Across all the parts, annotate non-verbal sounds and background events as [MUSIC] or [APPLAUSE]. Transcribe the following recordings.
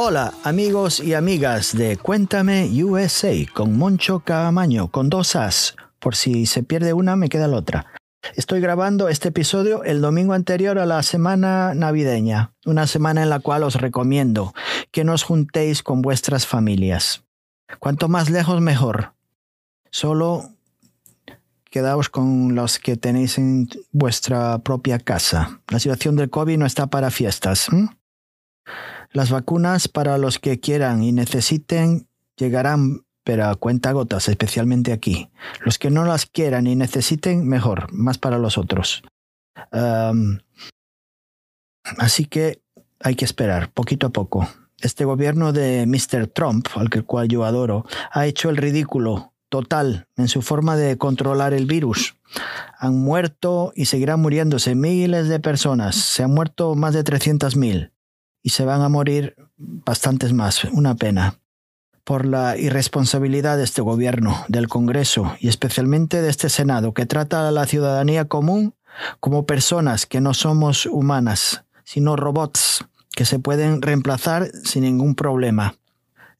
Hola amigos y amigas de Cuéntame USA con Moncho Camaño con dos As. Por si se pierde una me queda la otra. Estoy grabando este episodio el domingo anterior a la semana navideña, una semana en la cual os recomiendo que nos juntéis con vuestras familias. Cuanto más lejos mejor. Solo quedaos con los que tenéis en vuestra propia casa. La situación del COVID no está para fiestas. Las vacunas para los que quieran y necesiten llegarán, pero a cuenta gotas, especialmente aquí. Los que no las quieran y necesiten, mejor, más para los otros. así que hay que esperar, poquito a poco. Este gobierno de Mr. Trump, al cual yo adoro, ha hecho el ridículo total en su forma de controlar el virus. Han muerto y seguirán muriéndose miles de personas. Se han muerto más de 300.000 y se van a morir bastantes más. Una pena. Por la irresponsabilidad de este gobierno, del Congreso y especialmente de este Senado, que trata a la ciudadanía común como personas que no somos humanas, sino robots que se pueden reemplazar sin ningún problema.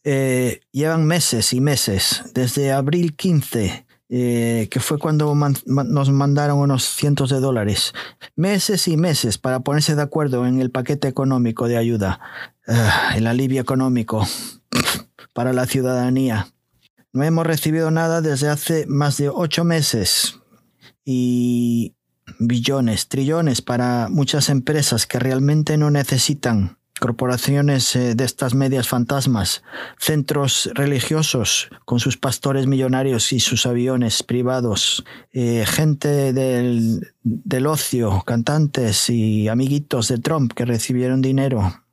Eh, llevan meses y meses, desde abril 15, eh, que fue cuando nos mandaron unos cientos de dólares, meses y meses para ponerse de acuerdo en el paquete económico de ayuda, ah, el alivio económico [SNIFFS] para la ciudadanía. No hemos recibido nada desde hace más de ocho meses y billones, trillones para muchas empresas que realmente no necesitan corporaciones eh, de estas medias fantasmas, centros religiosos con sus pastores millonarios y sus aviones privados, eh, gente del, del ocio, cantantes y amiguitos de Trump que recibieron dinero.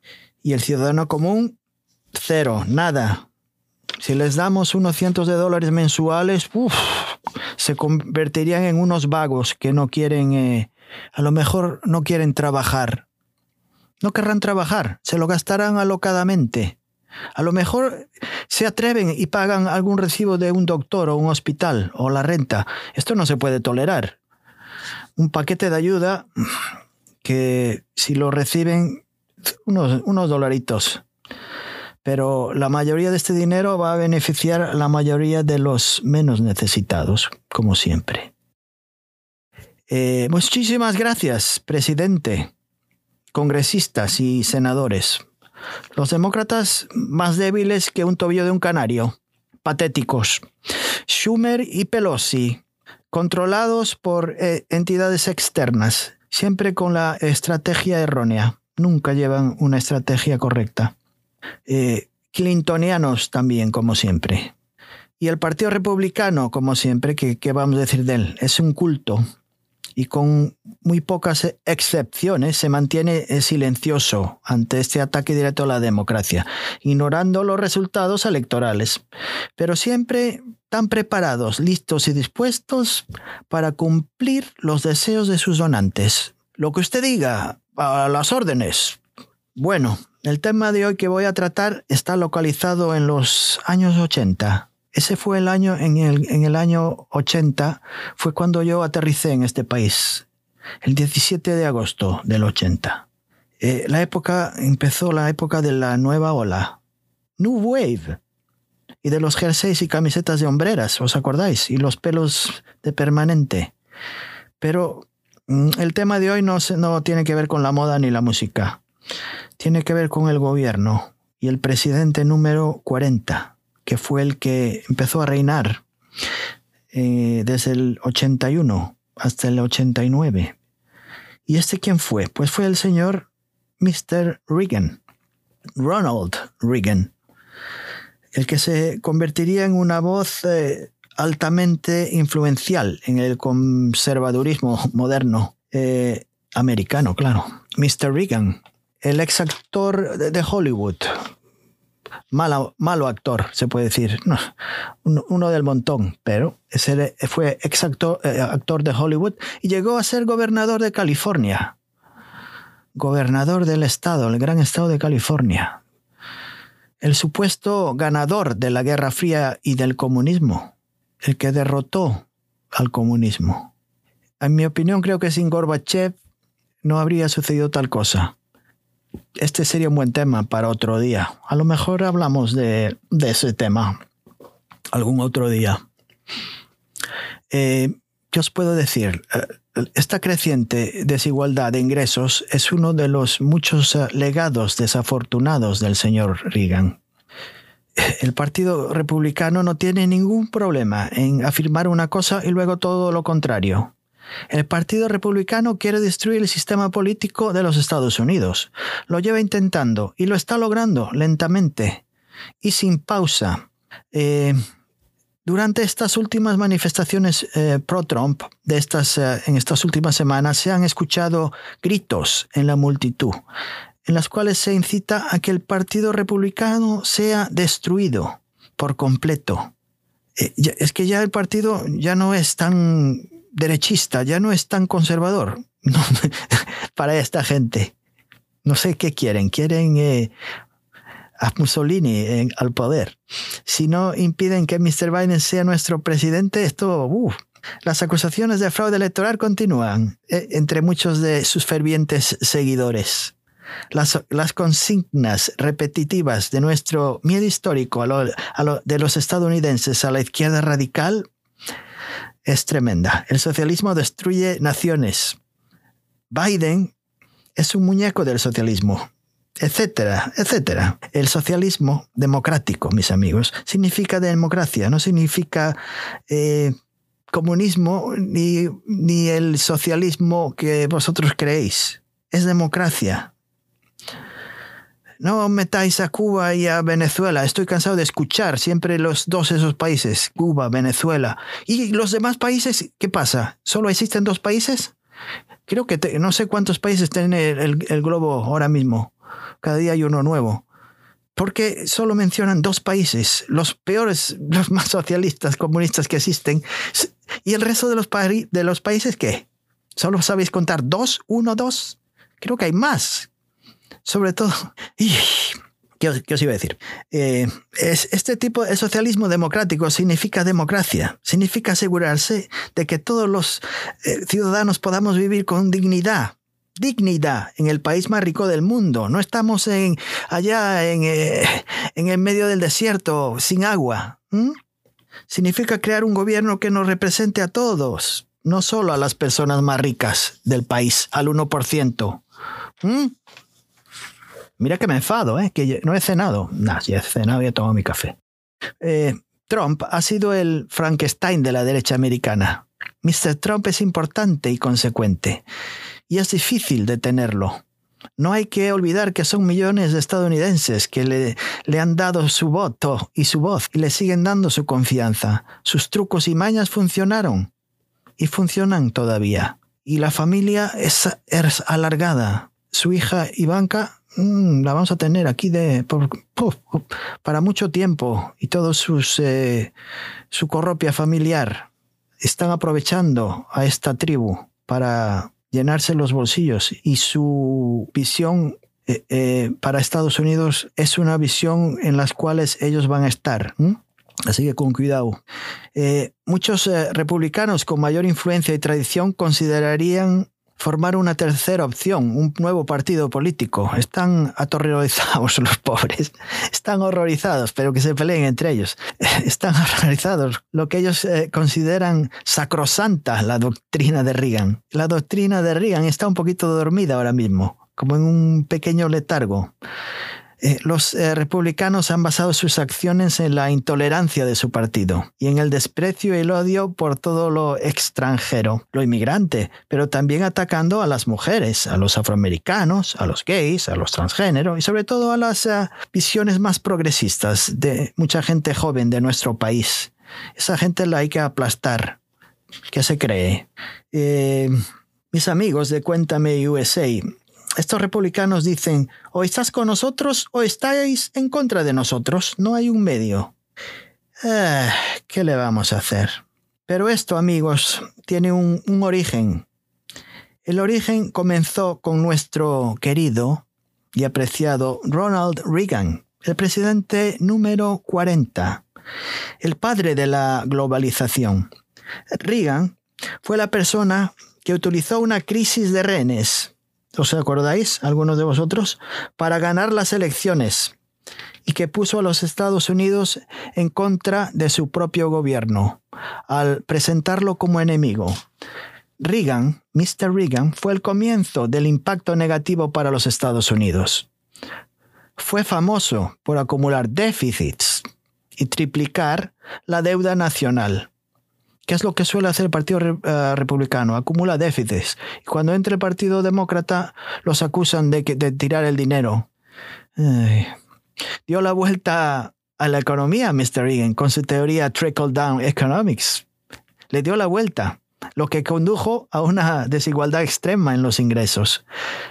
Y el ciudadano común, cero, nada. Si les damos unos cientos de dólares mensuales, se convertirían en unos vagos que no quieren, eh, a lo mejor no quieren trabajar no querrán trabajar, se lo gastarán alocadamente. A lo mejor se atreven y pagan algún recibo de un doctor o un hospital o la renta. Esto no se puede tolerar. Un paquete de ayuda que si lo reciben unos, unos dolaritos. Pero la mayoría de este dinero va a beneficiar a la mayoría de los menos necesitados, como siempre. Eh, muchísimas gracias, presidente congresistas y senadores. Los demócratas más débiles que un tobillo de un canario. Patéticos. Schumer y Pelosi, controlados por eh, entidades externas, siempre con la estrategia errónea. Nunca llevan una estrategia correcta. Eh, Clintonianos también, como siempre. Y el Partido Republicano, como siempre, ¿qué, ¿qué vamos a decir de él? Es un culto y con muy pocas excepciones se mantiene eh, silencioso ante este ataque directo a la democracia, ignorando los resultados electorales, pero siempre tan preparados, listos y dispuestos para cumplir los deseos de sus donantes. Lo que usted diga, a las órdenes. Bueno, el tema de hoy que voy a tratar está localizado en los años 80 ese fue el año, en el, en el año 80, fue cuando yo aterricé en este país, el 17 de agosto del 80. Eh, la época, empezó la época de la nueva ola, New Wave, y de los jerseys y camisetas de hombreras, ¿os acordáis? Y los pelos de permanente. Pero mm, el tema de hoy no, no tiene que ver con la moda ni la música. Tiene que ver con el gobierno y el presidente número 40 que fue el que empezó a reinar eh, desde el 81 hasta el 89. ¿Y este quién fue? Pues fue el señor Mr. Reagan, Ronald Reagan, el que se convertiría en una voz eh, altamente influencial en el conservadurismo moderno eh, americano, claro. Mr. Reagan, el ex actor de Hollywood, malo, actor, se puede decir, uno, del montón, pero fue ex actor, eh, actor de Hollywood y llegó a ser gobernador de California. Gobernador del estado, el gran estado de California. El supuesto ganador de la Guerra Fría y del comunismo, el que derrotó al comunismo. En mi opinión, creo que sin Gorbachev no habría sucedido tal cosa. Este sería un buen tema para otro día. A lo mejor hablamos de, ese tema algún otro día. Eh, ¿Qué os puedo decir? Eh, esta creciente desigualdad de ingresos es uno de los muchos eh, legados desafortunados del señor Reagan. El Partido Republicano no tiene ningún problema en afirmar una cosa y luego todo lo contrario. El Partido Republicano quiere destruir el sistema político de los Estados Unidos. Lo lleva intentando y lo está logrando lentamente y sin pausa. Eh, durante estas últimas manifestaciones eh, pro-Trump eh, en estas últimas semanas se han escuchado gritos en la multitud, en las cuales se incita a que el Partido Republicano sea destruido por completo. es que ya el partido ya no es tan derechista, ya no es tan conservador [LAUGHS] para esta gente. No sé qué quieren, quieren eh, a Mussolini al poder. Si no impiden que Mr. Biden sea nuestro presidente, esto... las acusaciones de fraude electoral continúan eh, entre muchos de sus fervientes seguidores. Las, las, consignas repetitivas de nuestro miedo histórico de los estadounidenses a la izquierda radical es tremenda. El socialismo destruye naciones. Biden es un muñeco del socialismo, etcétera, etcétera. El socialismo democrático, mis amigos, significa democracia, no significa eh, comunismo ni, ni el socialismo que vosotros creéis. Es democracia. No metáis a Cuba y a Venezuela. Estoy cansado de escuchar siempre los dos esos países, Cuba, Venezuela. ¿Y los demás países? ¿Qué pasa? ¿Solo existen dos países? Creo que no sé cuántos países tiene el, globo ahora mismo. Cada día hay uno nuevo. Porque solo mencionan dos países, los peores, [LAUGHS] los más socialistas, comunistas que existen. ¿Y el resto de los, de los países qué? ¿Solo sabéis contar dos? ¿Uno, dos? Creo que hay más sobre todo, [LAUGHS] ¿qué os, iba a decir? Eh, es, este tipo de socialismo democrático significa democracia, significa asegurarse de que todos los eh, ciudadanos podamos vivir con dignidad, dignidad en el país más rico del mundo. No estamos en, allá en, eh, en el medio del desierto sin agua. Significa crear un gobierno que nos represente a todos, no solo a las personas más ricas del país, al 1%. Mira que me enfado, ¿eh? que no he cenado. Nah, si he cenado y he tomado mi café. Eh, Trump ha sido el Frankenstein de la derecha americana. Mr. Trump es importante y consecuente, y es difícil detenerlo. No hay que olvidar que son millones de estadounidenses que le, le, han dado su voto y su voz y le siguen dando su confianza. Sus trucos y mañas funcionaron y funcionan todavía. Y la familia es, es alargada. Su hija Ivanka Mm, la vamos a tener aquí de, para mucho tiempo y todo sus, eh, su corropia familiar están aprovechando a esta tribu para llenarse los bolsillos y su visión eh, eh, para Estados Unidos es una visión en las cuales ellos van a estar. Así que con cuidado. muchos republicanos con mayor influencia y tradición considerarían formar una tercera opción, un nuevo partido político. Están aterrorizados [LAUGHS] los pobres, están horrorizados, pero que se peleen entre ellos. [LAUGHS] Están horrorizados, lo que ellos eh, consideran sacrosanta la doctrina de Reagan. La doctrina de Reagan está un poquito dormida ahora mismo, como en un pequeño letargo. Eh, los eh, republicanos han basado sus acciones en la intolerancia de su partido y en el desprecio y el odio por todo lo extranjero, lo inmigrante, pero también atacando a las mujeres, a los afroamericanos, a los gays, a los transgéneros y sobre todo a las eh, visiones más progresistas de mucha gente joven de nuestro país. Esa gente la hay que aplastar. ¿Qué se cree? mis amigos de Cuéntame USA estos republicanos dicen, o estás con nosotros o estáis en contra de nosotros, no hay un medio. Ah, ¿Qué le vamos a hacer? Pero esto, amigos, tiene un, un origen. El origen comenzó con nuestro querido y apreciado Ronald Reagan, el presidente número 40, el padre de la globalización. Reagan fue la persona que utilizó una crisis de rehenes ¿os acordáis, algunos de vosotros? Para ganar las elecciones y que puso a los Estados Unidos en contra de su propio gobierno al presentarlo como enemigo. Reagan, Mr. Reagan, fue el comienzo del impacto negativo para los Estados Unidos. Fue famoso por acumular déficits y triplicar la deuda nacional. ¿Qué es lo que suele hacer el Partido eh, Republicano? Acumula déficits. Y cuando entra el Partido Demócrata, los acusan de, tirar el dinero. Dio la vuelta a la economía, Mr. Reagan, con su teoría Trickle Down Economics. Le dio la vuelta lo que condujo a una desigualdad extrema en los ingresos,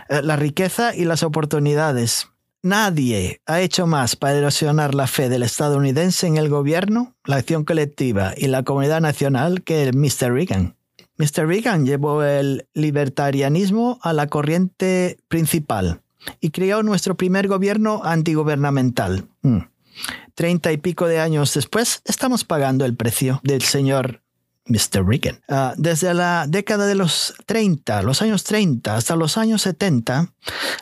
eh, la riqueza y las oportunidades. Nadie ha hecho más para erosionar la fe del estadounidense en el gobierno, la acción colectiva y la comunidad nacional que el Mr. Reagan. Mr. Reagan llevó el libertarianismo a la corriente principal y creó nuestro primer gobierno antigubernamental. Mm. Treinta y pico de años después, estamos pagando el precio del señor Mr. Reagan. Ah, desde la década de los 30, los años 30 hasta los años 70,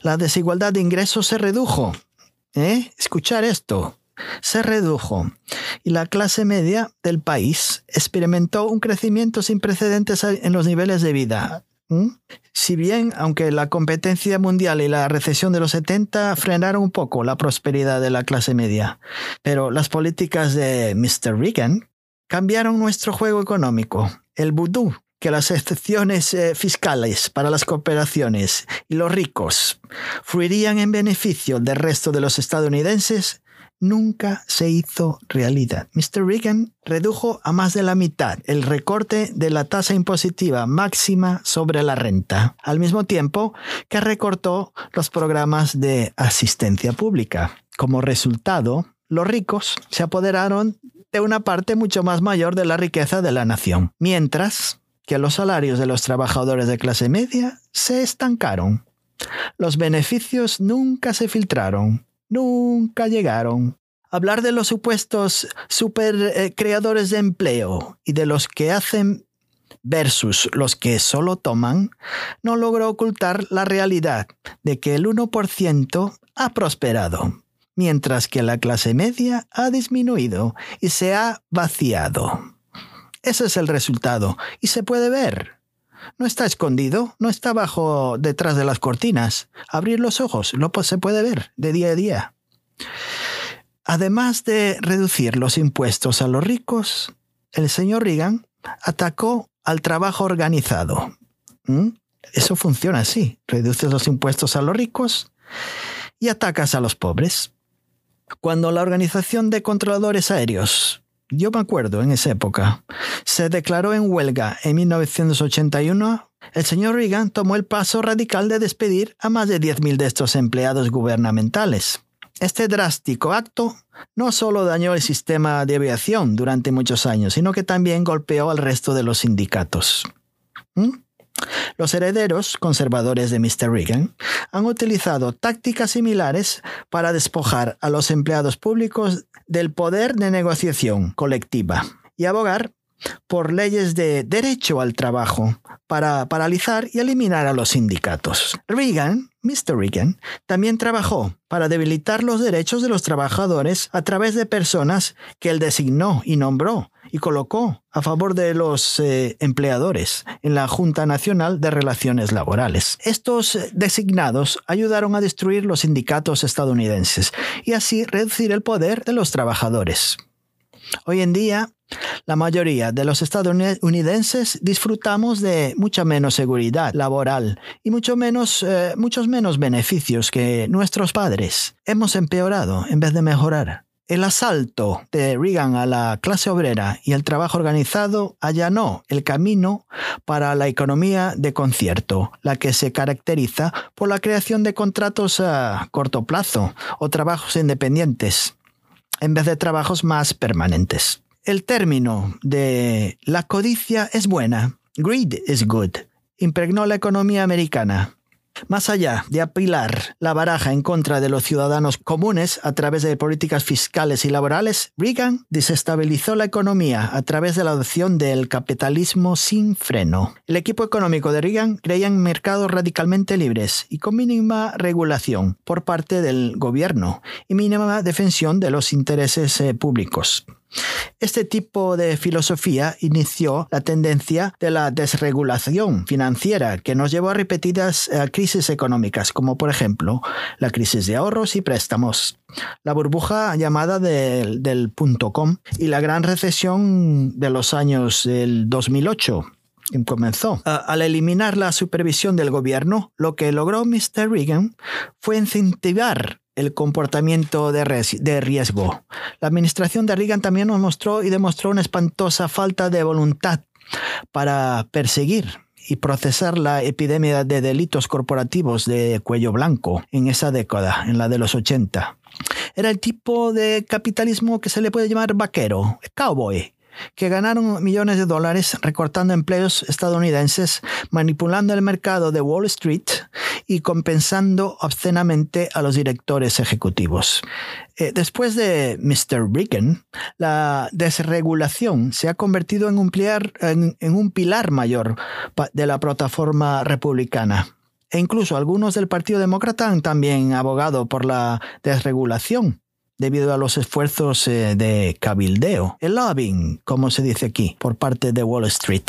la desigualdad de ingresos se redujo. ¿Eh? Escuchar esto. Se redujo y la clase media del país experimentó un crecimiento sin precedentes en los niveles de vida. Si bien, aunque la competencia mundial y la recesión de los 70 frenaron un poco la prosperidad de la clase media, pero las políticas de Mr. Reagan cambiaron nuestro juego económico. El vudú, que las excepciones eh, fiscales para las cooperaciones y los ricos fluirían en beneficio del resto de los estadounidenses, nunca se hizo realidad. Mr. Reagan redujo a más de la mitad el recorte de la tasa impositiva máxima sobre la renta, al mismo tiempo que recortó los programas de asistencia pública. Como resultado, los ricos se apoderaron de una parte mucho más mayor de la riqueza de la nación, mientras que los salarios de los trabajadores de clase media se estancaron. Los beneficios nunca se filtraron, nunca llegaron. Hablar de los supuestos super eh, creadores de empleo y de los que hacen versus los que solo toman, no logró ocultar la realidad de que el 1% ha prosperado mientras que la clase media ha disminuido y se ha vaciado. Ese es el resultado, y se puede ver. No está escondido, no está bajo detrás de las cortinas. Abrir los ojos, lo se puede ver de día a día. Además de reducir los impuestos a los ricos, el señor Reagan atacó al trabajo organizado. ¿Mm? Eso funciona así. Reduces los impuestos a los ricos y atacas a los pobres. Cuando la Organización de Controladores Aéreos, yo me acuerdo en esa época, se declaró en huelga en 1981, el señor Reagan tomó el paso radical de despedir a más de 10.000 de estos empleados gubernamentales. Este drástico acto no solo dañó el sistema de aviación durante muchos años, sino que también golpeó al resto de los sindicatos. ¿Mm? Los herederos conservadores de Mr. Reagan han utilizado tácticas similares para despojar a los empleados públicos del poder de negociación colectiva y abogar por leyes de derecho al trabajo para paralizar y eliminar a los sindicatos. Reagan, Mr. Reagan, también trabajó para debilitar los derechos de los trabajadores a través de personas que él designó y nombró y colocó a favor de los eh, empleadores en la Junta Nacional de Relaciones Laborales. Estos designados ayudaron a destruir los sindicatos estadounidenses y así reducir el poder de los trabajadores. Hoy en día, la mayoría de los estadounidenses disfrutamos de mucha menos seguridad laboral y mucho menos, eh, muchos menos beneficios que nuestros padres. Hemos empeorado en vez de mejorar. El asalto de Reagan a la clase obrera y el trabajo organizado allanó el camino para la economía de concierto, la que se caracteriza por la creación de contratos a corto plazo o trabajos independientes, en vez de trabajos más permanentes. El término de la codicia es buena, greed is good, impregnó la economía americana Más allá de apilar la baraja en contra de los ciudadanos comunes a través de políticas fiscales y laborales, Reagan desestabilizó la economía a través de la adopción del capitalismo sin freno. El equipo económico de Reagan creía en mercados radicalmente libres y con mínima regulación por parte del gobierno y mínima defensión de los intereses eh, públicos. Este tipo de filosofía inició la tendencia de la desregulación financiera que nos llevó a repetidas eh, crisis económicas, como por ejemplo la crisis de ahorros y préstamos, la burbuja llamada del, punto com y la gran recesión de los años del 2008 comenzó. Al eliminar la supervisión del gobierno, lo que logró Mr. Reagan fue incentivar el comportamiento de, riesgo. La administración de Reagan también nos mostró y demostró una espantosa falta de voluntad para perseguir y procesar la epidemia de delitos corporativos de cuello blanco en esa década, en la de los 80. Era el tipo de capitalismo que se le puede llamar vaquero, cowboy, que ganaron millones de dólares recortando empleos estadounidenses, manipulando el mercado de Wall Street y compensando obscenamente a los directores ejecutivos. Eh, después de Mr. Reagan, la desregulación se ha convertido en un, en un pilar mayor de la plataforma republicana. E incluso algunos del Partido Demócrata han también abogado por la desregulación debido a los esfuerzos eh, de cabildeo, el lobbying, como se dice aquí, por parte de Wall Street.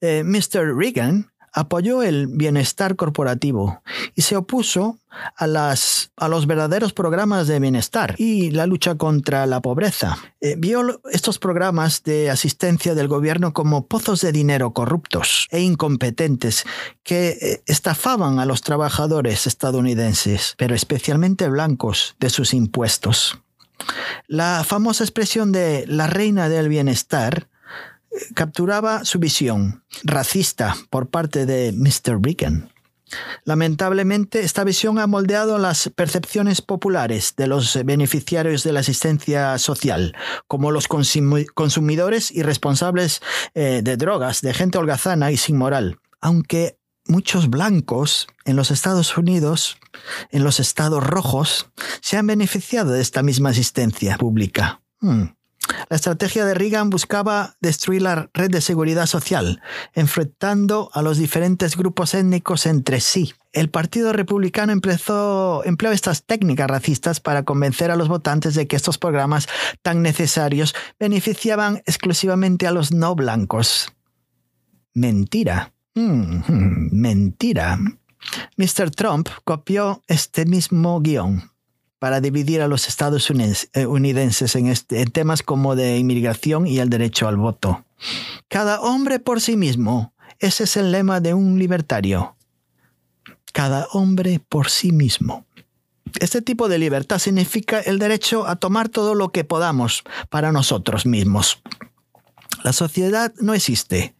Eh, Mr. Reagan apoyó el bienestar corporativo y se opuso a, las, a los verdaderos programas de bienestar y la lucha contra la pobreza. Eh, vio estos programas de asistencia del gobierno como pozos de dinero corruptos e incompetentes que eh, estafaban a los trabajadores estadounidenses, pero especialmente blancos, de sus impuestos. La famosa expresión de la reina del bienestar capturaba su visión racista por parte de Mr. Reagan. Lamentablemente, esta visión ha moldeado las percepciones populares de los beneficiarios de la asistencia social, como los consumidores y responsables eh, de drogas, de gente holgazana y sin moral. Aunque muchos blancos en los Estados Unidos, en los estados rojos, se han beneficiado de esta misma asistencia pública. Hmm. La estrategia de Reagan buscaba destruir la red de seguridad social, enfrentando a los diferentes grupos étnicos entre sí. El Partido Republicano empleó estas técnicas racistas para convencer a los votantes de que estos programas tan necesarios beneficiaban exclusivamente a los no blancos. Mentira. Mm, mentira. Mr. Trump copió este mismo guion para dividir a los Estados estadounidenses en, este, en temas como de inmigración y el derecho al voto. Cada hombre por sí mismo. Ese es el lema de un libertario. Cada hombre por sí mismo. Este tipo de libertad significa el derecho a tomar todo lo que podamos para nosotros mismos. La sociedad no existe.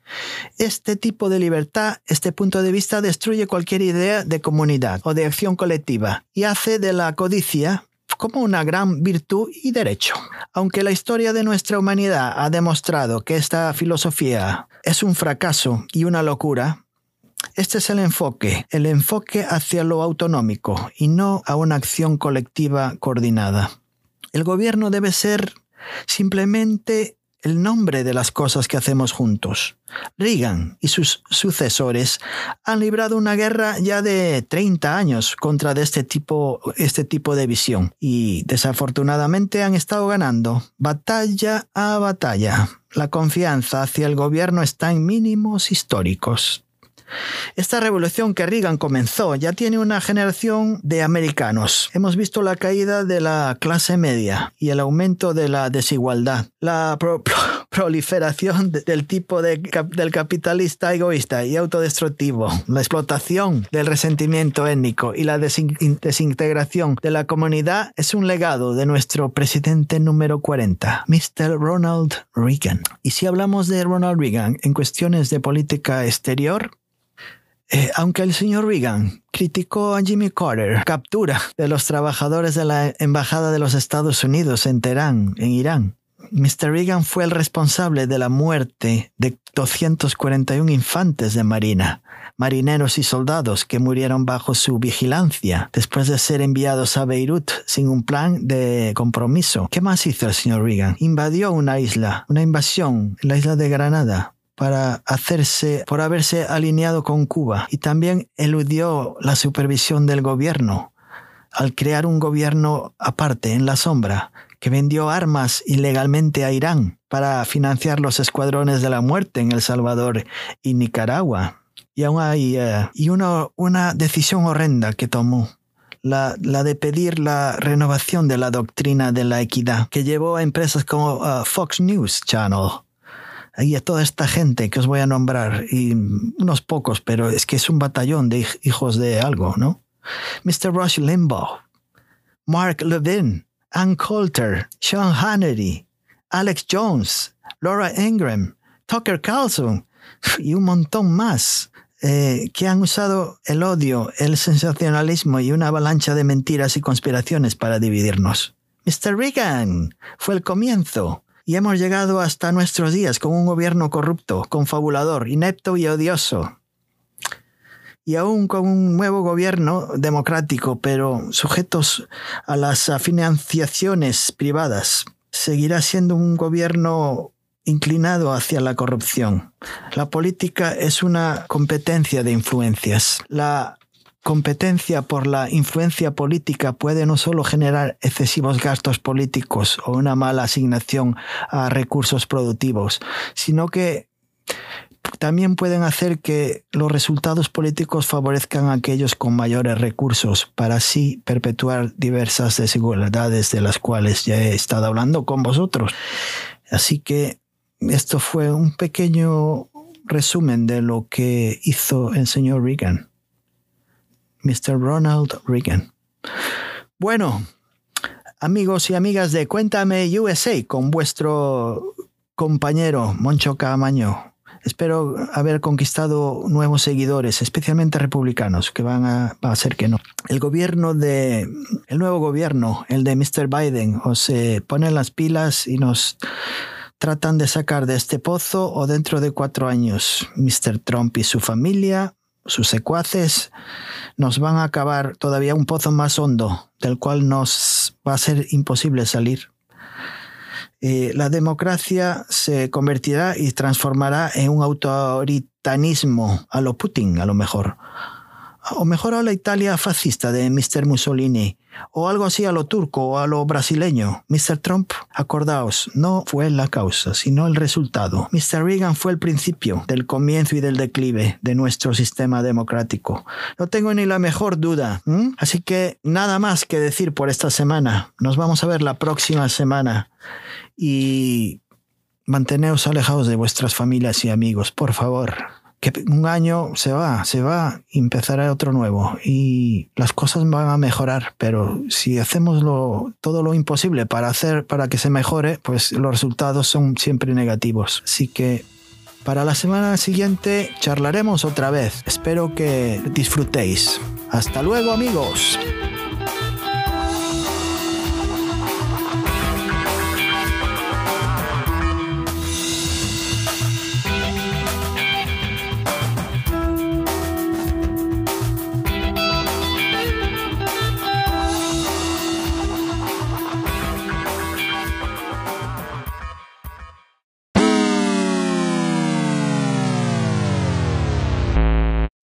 Este tipo de libertad, este punto de vista destruye cualquier idea de comunidad o de acción colectiva y hace de la codicia como una gran virtud y derecho. Aunque la historia de nuestra humanidad ha demostrado que esta filosofía es un fracaso y una locura, este es el enfoque, el enfoque hacia lo autonómico y no a una acción colectiva coordinada. El gobierno debe ser simplemente el nombre de las cosas que hacemos juntos. Reagan y sus sucesores han librado una guerra ya de 30 años contra este tipo, este tipo de visión y desafortunadamente han estado ganando batalla a batalla. La confianza hacia el gobierno está en mínimos históricos. Esta revolución que Reagan comenzó ya tiene una generación de americanos. Hemos visto la caída de la clase media y el aumento de la desigualdad, la [LAUGHS] proliferación del tipo de, del capitalista egoísta y autodestructivo, la explotación del resentimiento étnico y la desintegración de la comunidad es un legado de nuestro presidente número 40, Mr. Ronald Reagan. Y si hablamos de Ronald Reagan en cuestiones de política exterior, eh, aunque el señor Reagan criticó a Jimmy Carter, captura de los trabajadores de la Embajada de los Estados Unidos en Teherán, en Irán, Mr. Reagan fue el responsable de la muerte de 241 infantes de marina, marineros y soldados que murieron bajo su vigilancia después de ser enviados a Beirut sin un plan de compromiso. ¿Qué más hizo el señor Reagan? Invadió una isla, una invasión, la isla de Granada, para hacerse, por haberse alineado con Cuba y también eludió la supervisión del gobierno al crear un gobierno aparte en la sombra que vendió armas ilegalmente a Irán para financiar los escuadrones de la muerte en El Salvador y Nicaragua. Y aún hay eh, y una, una decisión horrenda que tomó la, la, de pedir la renovación de la doctrina de la equidad, que llevó a empresas como uh, Fox News Channel y a toda esta gente que os voy a nombrar, y unos pocos, pero es que es un batallón de hijos de algo, ¿no? Mr. Rush Limbaugh, Mark Levin, Ann Coulter, Sean Hannity, Alex Jones, Laura Ingram, Tucker Carlson [LAUGHS] y un montón más eh, que han usado el odio, el sensacionalismo y una avalancha de mentiras y conspiraciones para dividirnos. Mr. Reagan fue el comienzo y hemos llegado hasta nuestros días con un gobierno corrupto, confabulador, inepto y odioso y aún con un nuevo gobierno democrático, pero sujetos a las financiaciones privadas, seguirá siendo un gobierno inclinado hacia la corrupción. La política es una competencia de influencias. La competencia por la influencia política puede no solo generar excesivos gastos políticos o una mala asignación a recursos productivos, sino que también pueden hacer que los resultados políticos favorezcan a aquellos con mayores recursos para así perpetuar diversas desigualdades de las cuales ya he estado hablando con vosotros. Así que esto fue un pequeño resumen de lo que hizo el señor Reagan, Mr. Ronald Reagan. Bueno, amigos y amigas de Cuéntame USA con vuestro compañero Moncho Camaño. Espero haber conquistado nuevos seguidores, especialmente republicanos, que van a, va a ser que no. El gobierno de, el nuevo gobierno, el de Mr. Biden, o se ponen las pilas y nos tratan de sacar de este pozo o dentro de cuatro años Mr. Trump y su familia, sus secuaces, nos van a acabar todavía un pozo más hondo del cual nos va a ser imposible salir. Eh, la democracia se convertirá y transformará en un autoritarismo a lo Putin, a lo mejor. O mejor a la Italia fascista de Mr. Mussolini, o algo así a lo turco o a lo brasileño. Mr. Trump, acordaos, no fue la causa, sino el resultado. Mr. Reagan fue el principio del comienzo y del declive de nuestro sistema democrático. No tengo ni la mejor duda. Así que nada más que decir por esta semana. Nos vamos a ver la próxima semana y manteneos alejados de vuestras familias y amigos, por favor. Que un año se va, se va y empezará otro nuevo y las cosas van a mejorar, pero si hacemos todo lo imposible para hacer para que se mejore, pues los resultados son siempre negativos. Así que para la semana siguiente charlaremos otra vez. Espero que disfrutéis. Hasta luego amigos.